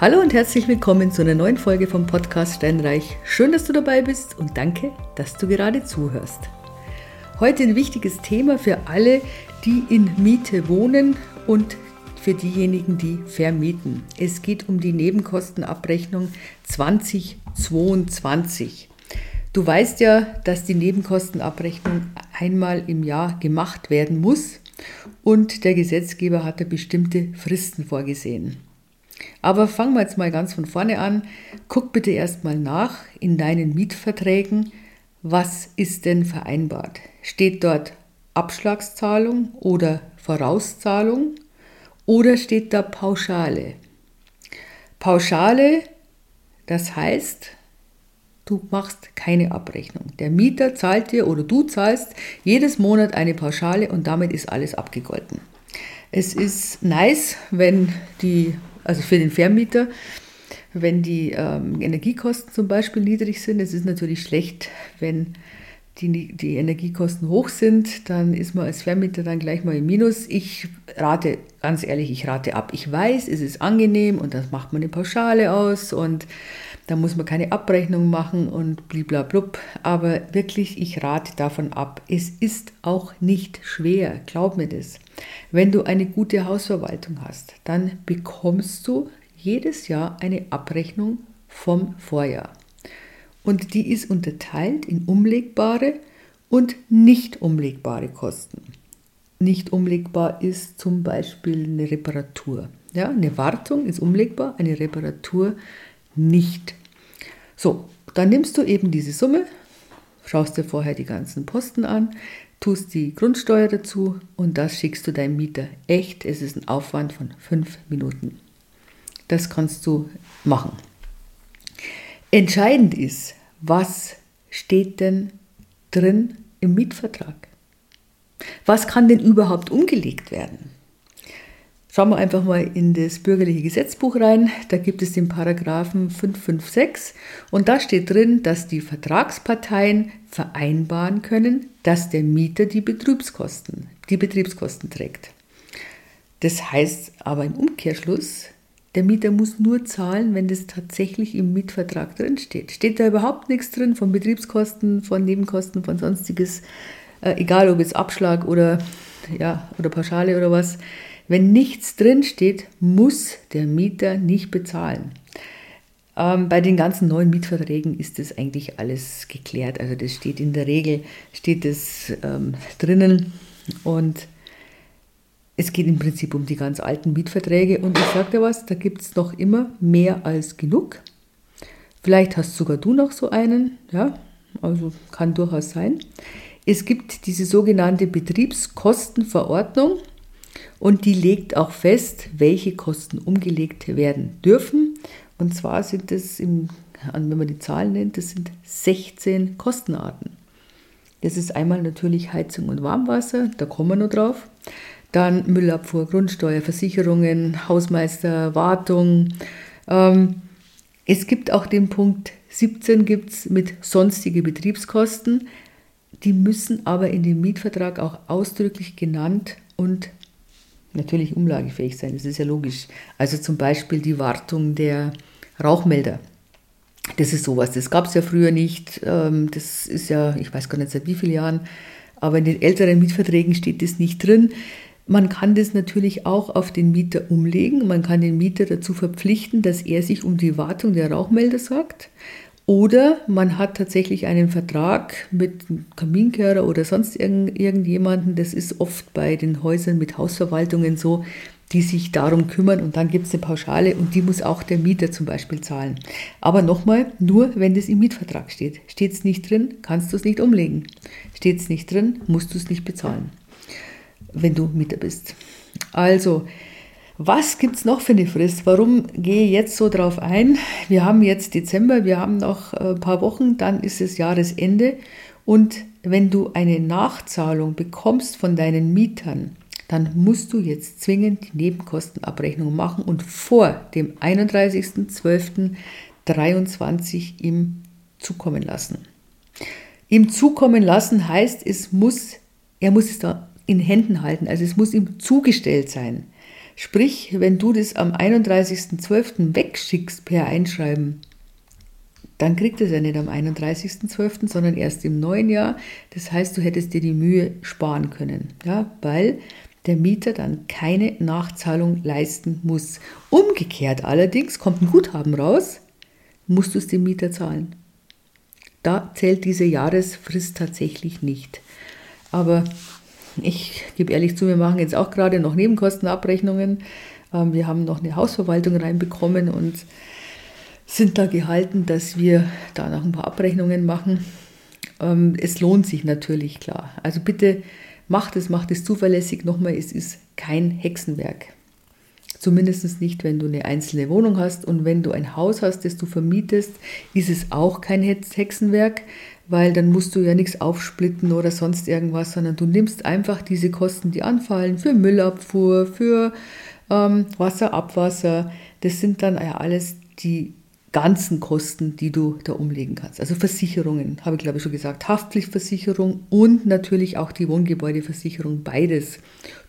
Hallo und herzlich willkommen zu einer neuen Folge vom Podcast Steinreich. Schön, dass du dabei bist und danke, dass du gerade zuhörst. Heute ein wichtiges Thema für alle, die in Miete wohnen und für diejenigen, die vermieten. Es geht um die Nebenkostenabrechnung 2022. Du weißt ja, dass die Nebenkostenabrechnung einmal im Jahr gemacht werden muss und der Gesetzgeber hat da bestimmte Fristen vorgesehen. Aber fangen wir jetzt mal ganz von vorne an. Guck bitte erstmal nach in deinen Mietverträgen, was ist denn vereinbart? Steht dort Abschlagszahlung oder Vorauszahlung oder steht da Pauschale? Pauschale, das heißt, du machst keine Abrechnung. Der Mieter zahlt dir oder du zahlst jedes Monat eine Pauschale und damit ist alles abgegolten. Es ist nice, wenn die also für den Vermieter, wenn die ähm, Energiekosten zum Beispiel niedrig sind. Es ist natürlich schlecht, wenn die, die Energiekosten hoch sind, dann ist man als Vermieter dann gleich mal im Minus. Ich rate, ganz ehrlich, ich rate ab. Ich weiß, es ist angenehm und das macht man eine Pauschale aus und da muss man keine Abrechnung machen und bliblablub. Aber wirklich, ich rate davon ab. Es ist auch nicht schwer, glaub mir das. Wenn du eine gute Hausverwaltung hast, dann bekommst du jedes Jahr eine Abrechnung vom Vorjahr. Und die ist unterteilt in umlegbare und nicht umlegbare Kosten. Nicht umlegbar ist zum Beispiel eine Reparatur. Ja, eine Wartung ist umlegbar, eine Reparatur nicht. So, dann nimmst du eben diese Summe, schaust dir vorher die ganzen Posten an, tust die Grundsteuer dazu und das schickst du deinem Mieter. Echt, es ist ein Aufwand von fünf Minuten. Das kannst du machen. Entscheidend ist, was steht denn drin im Mietvertrag? Was kann denn überhaupt umgelegt werden? Schauen wir einfach mal in das bürgerliche Gesetzbuch rein. Da gibt es den Paragraphen 556 und da steht drin, dass die Vertragsparteien vereinbaren können, dass der Mieter die Betriebskosten, die Betriebskosten trägt. Das heißt aber im Umkehrschluss, der Mieter muss nur zahlen, wenn das tatsächlich im Mietvertrag drin steht. Steht da überhaupt nichts drin von Betriebskosten, von Nebenkosten, von sonstiges, äh, egal ob jetzt Abschlag oder ja oder Pauschale oder was, wenn nichts drinsteht, muss der Mieter nicht bezahlen. Ähm, bei den ganzen neuen Mietverträgen ist das eigentlich alles geklärt. Also das steht in der Regel, steht das ähm, drinnen und es geht im Prinzip um die ganz alten Mietverträge und ich sage dir was, da gibt es noch immer mehr als genug. Vielleicht hast sogar du noch so einen, ja, also kann durchaus sein. Es gibt diese sogenannte Betriebskostenverordnung. Und die legt auch fest, welche Kosten umgelegt werden dürfen. Und zwar sind es, im, wenn man die Zahlen nennt, das sind 16 Kostenarten. Das ist einmal natürlich Heizung und Warmwasser, da kommen wir noch drauf. Dann Müllabfuhr, Grundsteuer, Versicherungen, Hausmeister, Wartung. Ähm, es gibt auch den Punkt 17 gibt's mit sonstige Betriebskosten. Die müssen aber in dem Mietvertrag auch ausdrücklich genannt und natürlich umlagefähig sein, das ist ja logisch. Also zum Beispiel die Wartung der Rauchmelder. Das ist sowas, das gab es ja früher nicht. Ähm, das ist ja, ich weiß gar nicht seit wie vielen Jahren, aber in den älteren Mietverträgen steht das nicht drin. Man kann das natürlich auch auf den Mieter umlegen. Man kann den Mieter dazu verpflichten, dass er sich um die Wartung der Rauchmelder sorgt. Oder man hat tatsächlich einen Vertrag mit Kaminkehrer oder sonst irgend, irgendjemanden. Das ist oft bei den Häusern mit Hausverwaltungen so, die sich darum kümmern und dann gibt es eine Pauschale und die muss auch der Mieter zum Beispiel zahlen. Aber nochmal, nur wenn das im Mietvertrag steht. Steht es nicht drin, kannst du es nicht umlegen. Steht es nicht drin, musst du es nicht bezahlen, wenn du Mieter bist. Also, was gibt es noch für eine Frist? Warum gehe ich jetzt so drauf ein? Wir haben jetzt Dezember, wir haben noch ein äh, paar Wochen, dann ist es Jahresende. Und wenn du eine Nachzahlung bekommst von deinen Mietern, dann musst du jetzt zwingend die Nebenkostenabrechnung machen und vor dem 31.12.23 ihm zukommen lassen. Ihm zukommen lassen heißt, es muss, er muss es da in Händen halten, also es muss ihm zugestellt sein. Sprich, wenn du das am 31.12. wegschickst per Einschreiben, dann kriegt es ja nicht am 31.12., sondern erst im neuen Jahr. Das heißt, du hättest dir die Mühe sparen können, ja, weil der Mieter dann keine Nachzahlung leisten muss. Umgekehrt allerdings kommt ein Guthaben raus, musst du es dem Mieter zahlen. Da zählt diese Jahresfrist tatsächlich nicht. Aber ich gebe ehrlich zu, wir machen jetzt auch gerade noch Nebenkostenabrechnungen. Ähm, wir haben noch eine Hausverwaltung reinbekommen und sind da gehalten, dass wir da noch ein paar Abrechnungen machen. Ähm, es lohnt sich natürlich, klar. Also bitte macht es, macht es zuverlässig. Nochmal, es ist kein Hexenwerk. Zumindest nicht, wenn du eine einzelne Wohnung hast und wenn du ein Haus hast, das du vermietest, ist es auch kein Hexenwerk, weil dann musst du ja nichts aufsplitten oder sonst irgendwas, sondern du nimmst einfach diese Kosten, die anfallen, für Müllabfuhr, für ähm, Wasser, Abwasser. Das sind dann ja alles die ganzen Kosten, die du da umlegen kannst. Also Versicherungen, habe ich glaube ich schon gesagt, Haftpflichtversicherung und natürlich auch die Wohngebäudeversicherung, beides.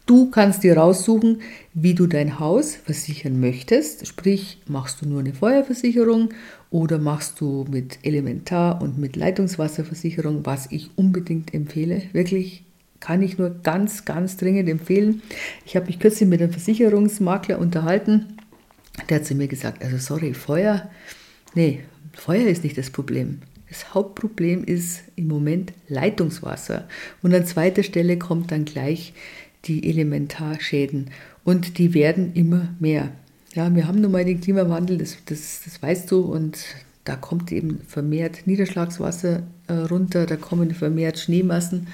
Du kannst dir raussuchen, wie du dein Haus versichern möchtest. Sprich, machst du nur eine Feuerversicherung oder machst du mit Elementar- und mit Leitungswasserversicherung, was ich unbedingt empfehle. Wirklich kann ich nur ganz, ganz dringend empfehlen. Ich habe mich kürzlich mit einem Versicherungsmakler unterhalten. Der hat zu mir gesagt, also sorry, Feuer, nee, Feuer ist nicht das Problem. Das Hauptproblem ist im Moment Leitungswasser. Und an zweiter Stelle kommt dann gleich die Elementarschäden. Und die werden immer mehr. Ja, wir haben nun mal den Klimawandel, das, das, das weißt du, und da kommt eben vermehrt Niederschlagswasser äh, runter, da kommen vermehrt Schneemassen.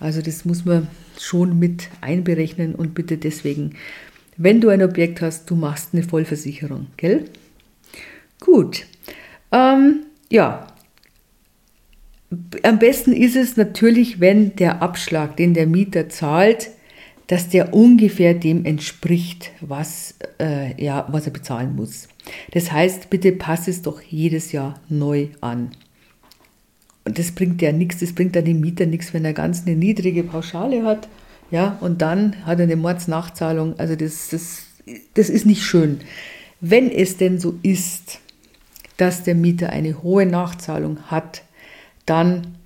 Also das muss man schon mit einberechnen und bitte deswegen, wenn du ein Objekt hast, du machst eine Vollversicherung, gell? Gut. Ähm, ja, am besten ist es natürlich, wenn der Abschlag, den der Mieter zahlt, dass der ungefähr dem entspricht, was, äh, ja, was er bezahlen muss. Das heißt, bitte pass es doch jedes Jahr neu an. Und das bringt ja nichts, das bringt dann dem Mieter nichts, wenn er ganz eine niedrige Pauschale hat. Ja, und dann hat er eine Mordsnachzahlung. Also das, das, das ist nicht schön. Wenn es denn so ist, dass der Mieter eine hohe Nachzahlung hat, dann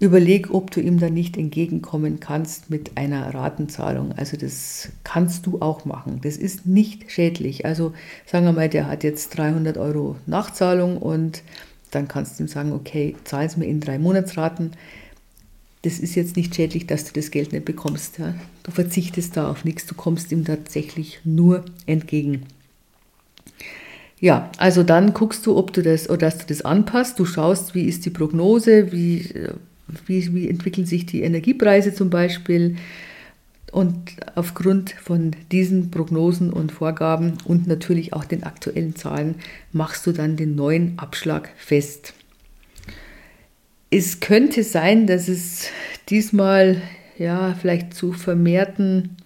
Überleg, ob du ihm da nicht entgegenkommen kannst mit einer Ratenzahlung. Also das kannst du auch machen. Das ist nicht schädlich. Also sagen wir mal, der hat jetzt 300 Euro Nachzahlung und dann kannst du ihm sagen, okay, zahl es mir in drei Monatsraten. Das ist jetzt nicht schädlich, dass du das Geld nicht bekommst. Ja? Du verzichtest da auf nichts, du kommst ihm tatsächlich nur entgegen. Ja, also dann guckst du, ob du das oder dass du das anpasst. Du schaust, wie ist die Prognose, wie wie, wie entwickeln sich die Energiepreise zum Beispiel. Und aufgrund von diesen Prognosen und Vorgaben und natürlich auch den aktuellen Zahlen machst du dann den neuen Abschlag fest. Es könnte sein, dass es diesmal ja vielleicht zu vermehrten,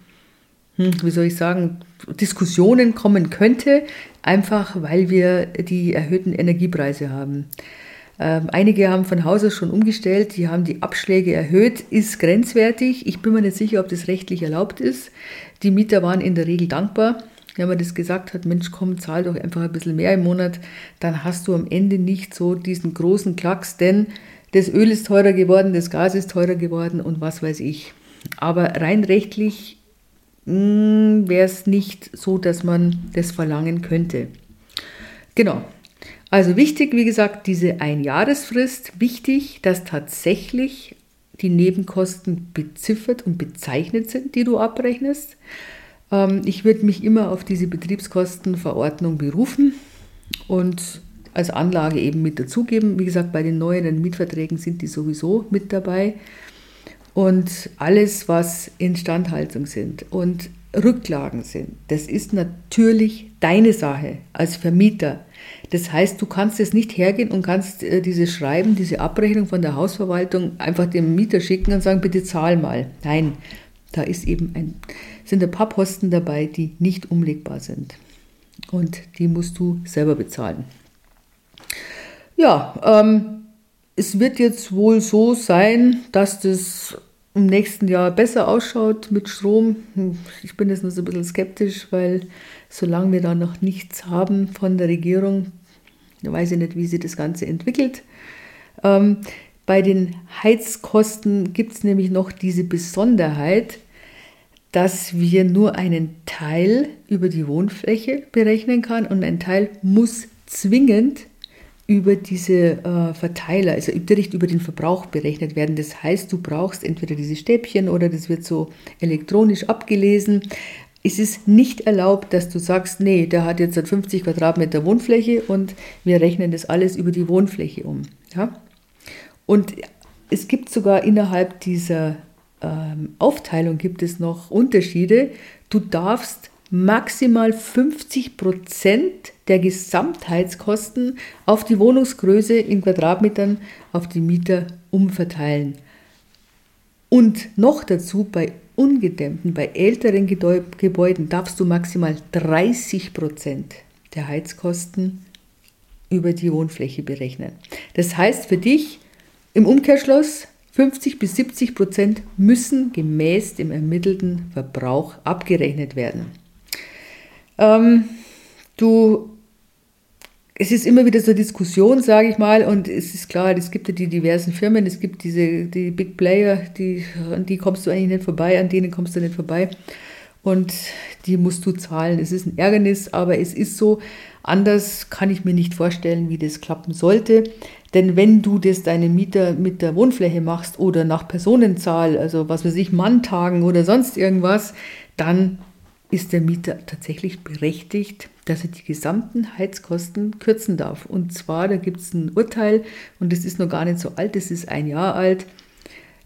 hm, wie soll ich sagen, Diskussionen kommen könnte, einfach weil wir die erhöhten Energiepreise haben. Ähm, einige haben von Haus aus schon umgestellt, die haben die Abschläge erhöht, ist grenzwertig. Ich bin mir nicht sicher, ob das rechtlich erlaubt ist. Die Mieter waren in der Regel dankbar. Wenn man das gesagt hat, Mensch, komm, zahl doch einfach ein bisschen mehr im Monat, dann hast du am Ende nicht so diesen großen Klacks, denn das Öl ist teurer geworden, das Gas ist teurer geworden und was weiß ich. Aber rein rechtlich hm, wäre es nicht so, dass man das verlangen könnte. Genau, also wichtig, wie gesagt, diese Einjahresfrist. Wichtig, dass tatsächlich die Nebenkosten beziffert und bezeichnet sind, die du abrechnest. Ähm, ich würde mich immer auf diese Betriebskostenverordnung berufen und als Anlage eben mit dazugeben. Wie gesagt, bei den neuen Mietverträgen sind die sowieso mit dabei. Und alles, was Instandhaltung sind und Rücklagen sind, das ist natürlich deine Sache als Vermieter. Das heißt, du kannst es nicht hergehen und kannst äh, dieses Schreiben, diese Abrechnung von der Hausverwaltung einfach dem Mieter schicken und sagen, bitte zahl mal. Nein, da ist eben ein, sind ein paar Posten dabei, die nicht umlegbar sind. Und die musst du selber bezahlen. Ja, ähm, es wird jetzt wohl so sein, dass das im nächsten Jahr besser ausschaut mit Strom. Hm, ich bin jetzt nur so ein bisschen skeptisch, weil solange wir da noch nichts haben von der Regierung, weiß ich nicht, wie sich das Ganze entwickelt. Ähm, bei den Heizkosten gibt es nämlich noch diese Besonderheit, dass wir nur einen Teil über die Wohnfläche berechnen kann und ein Teil muss zwingend über diese äh, Verteiler, also direkt über den Verbrauch berechnet werden. Das heißt, du brauchst entweder diese Stäbchen oder das wird so elektronisch abgelesen. Es ist nicht erlaubt, dass du sagst, nee, der hat jetzt 50 Quadratmeter Wohnfläche und wir rechnen das alles über die Wohnfläche um. Ja? Und es gibt sogar innerhalb dieser ähm, Aufteilung gibt es noch Unterschiede. Du darfst maximal 50 Prozent der Gesamtheitskosten auf die Wohnungsgröße in Quadratmetern auf die Mieter umverteilen. Und noch dazu bei ungedämmten, bei älteren Gebäuden darfst du maximal 30 Prozent der Heizkosten über die Wohnfläche berechnen. Das heißt für dich im Umkehrschluss, 50 bis 70 Prozent müssen gemäß dem ermittelten Verbrauch abgerechnet werden. Ähm, du, es ist immer wieder so eine Diskussion, sage ich mal, und es ist klar, es gibt ja die diversen Firmen, es gibt diese die Big Player, die, an die kommst du eigentlich nicht vorbei, an denen kommst du nicht vorbei. Und die musst du zahlen. Es ist ein Ärgernis, aber es ist so. Anders kann ich mir nicht vorstellen, wie das klappen sollte. Denn wenn du das deinen Mieter mit der Wohnfläche machst oder nach Personenzahl, also was weiß ich, Manntagen oder sonst irgendwas, dann ist der Mieter tatsächlich berechtigt, dass er die gesamten Heizkosten kürzen darf. Und zwar, da gibt es ein Urteil, und das ist noch gar nicht so alt, das ist ein Jahr alt.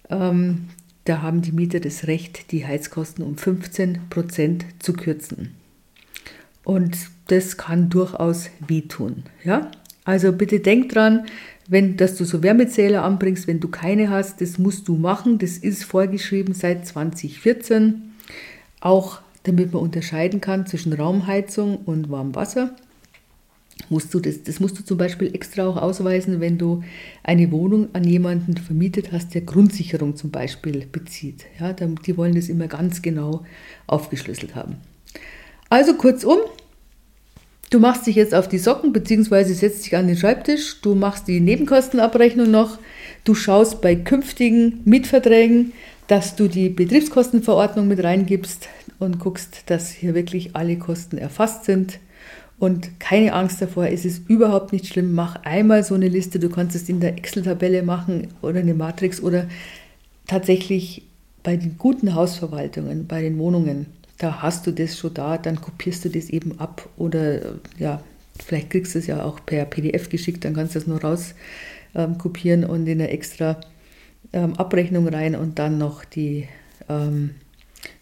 Ähm, da haben die Mieter das Recht, die Heizkosten um 15 Prozent zu kürzen. Und das kann durchaus wehtun. Ja? Also bitte denk dran, wenn, dass du so Wärmezähler anbringst, wenn du keine hast, das musst du machen. Das ist vorgeschrieben seit 2014. Auch damit man unterscheiden kann zwischen Raumheizung und Warmwasser. Musst du das, das musst du zum Beispiel extra auch ausweisen, wenn du eine Wohnung an jemanden vermietet hast, der Grundsicherung zum Beispiel bezieht. Ja, die wollen das immer ganz genau aufgeschlüsselt haben. Also kurzum, du machst dich jetzt auf die Socken bzw. setzt dich an den Schreibtisch, du machst die Nebenkostenabrechnung noch, du schaust bei künftigen Mietverträgen, dass du die Betriebskostenverordnung mit reingibst und guckst, dass hier wirklich alle Kosten erfasst sind. Und keine Angst davor, es ist überhaupt nicht schlimm. Mach einmal so eine Liste, du kannst es in der Excel-Tabelle machen oder eine Matrix oder tatsächlich bei den guten Hausverwaltungen, bei den Wohnungen, da hast du das schon da, dann kopierst du das eben ab oder ja, vielleicht kriegst du es ja auch per PDF geschickt, dann kannst du es nur raus ähm, kopieren und in eine extra ähm, Abrechnung rein und dann noch die ähm,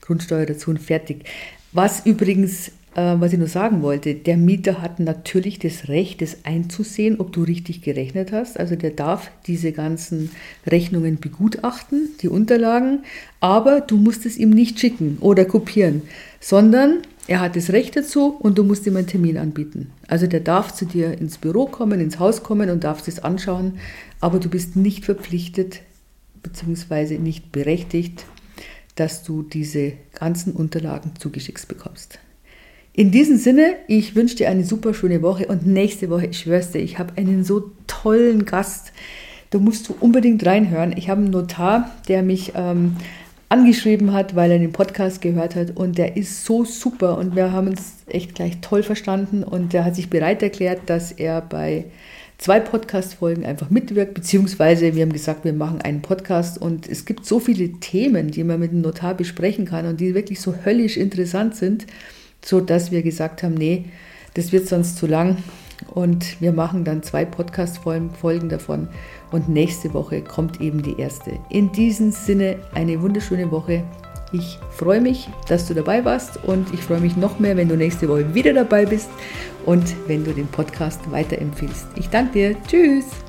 Grundsteuer dazu und fertig. Was übrigens, äh, was ich nur sagen wollte, der Mieter hat natürlich das Recht, das einzusehen, ob du richtig gerechnet hast. Also der darf diese ganzen Rechnungen begutachten, die Unterlagen, aber du musst es ihm nicht schicken oder kopieren, sondern er hat das Recht dazu und du musst ihm einen Termin anbieten. Also der darf zu dir ins Büro kommen, ins Haus kommen und darf es anschauen, aber du bist nicht verpflichtet bzw. nicht berechtigt, dass du diese ganzen Unterlagen zugeschickt bekommst. In diesem Sinne, ich wünsche dir eine super schöne Woche und nächste Woche, ich schwör's dir, ich habe einen so tollen Gast. Da musst du unbedingt reinhören. Ich habe einen Notar, der mich ähm, angeschrieben hat, weil er den Podcast gehört hat und der ist so super und wir haben uns echt gleich toll verstanden und der hat sich bereit erklärt, dass er bei zwei Podcast-Folgen einfach mitwirkt, beziehungsweise wir haben gesagt, wir machen einen Podcast und es gibt so viele Themen, die man mit dem Notar besprechen kann und die wirklich so höllisch interessant sind, so dass wir gesagt haben, nee, das wird sonst zu lang und wir machen dann zwei Podcast-Folgen davon und nächste Woche kommt eben die erste. In diesem Sinne eine wunderschöne Woche. Ich freue mich, dass du dabei warst und ich freue mich noch mehr, wenn du nächste Woche wieder dabei bist und wenn du den Podcast weiterempfiehlst. Ich danke dir. Tschüss.